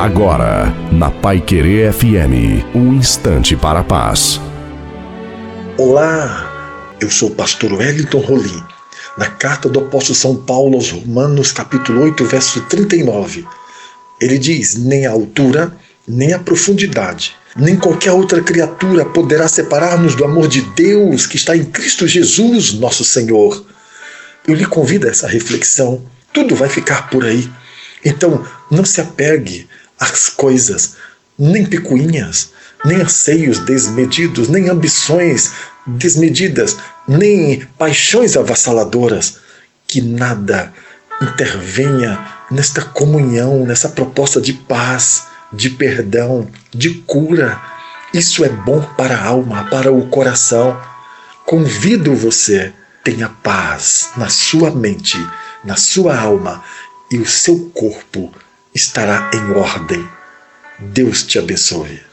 Agora, na Pai Querer FM, um instante para a paz. Olá, eu sou o pastor Wellington Rolim. Na carta do apóstolo São Paulo aos Romanos, capítulo 8, verso 39, ele diz: Nem a altura, nem a profundidade, nem qualquer outra criatura poderá separar-nos do amor de Deus que está em Cristo Jesus, nosso Senhor. Eu lhe convido a essa reflexão. Tudo vai ficar por aí. Então, não se apegue às coisas, nem picuinhas, nem anseios desmedidos, nem ambições desmedidas, nem paixões avassaladoras. Que nada intervenha nesta comunhão, nessa proposta de paz, de perdão, de cura. Isso é bom para a alma, para o coração. Convido você, tenha paz na sua mente, na sua alma e o seu corpo estará em ordem. Deus te abençoe.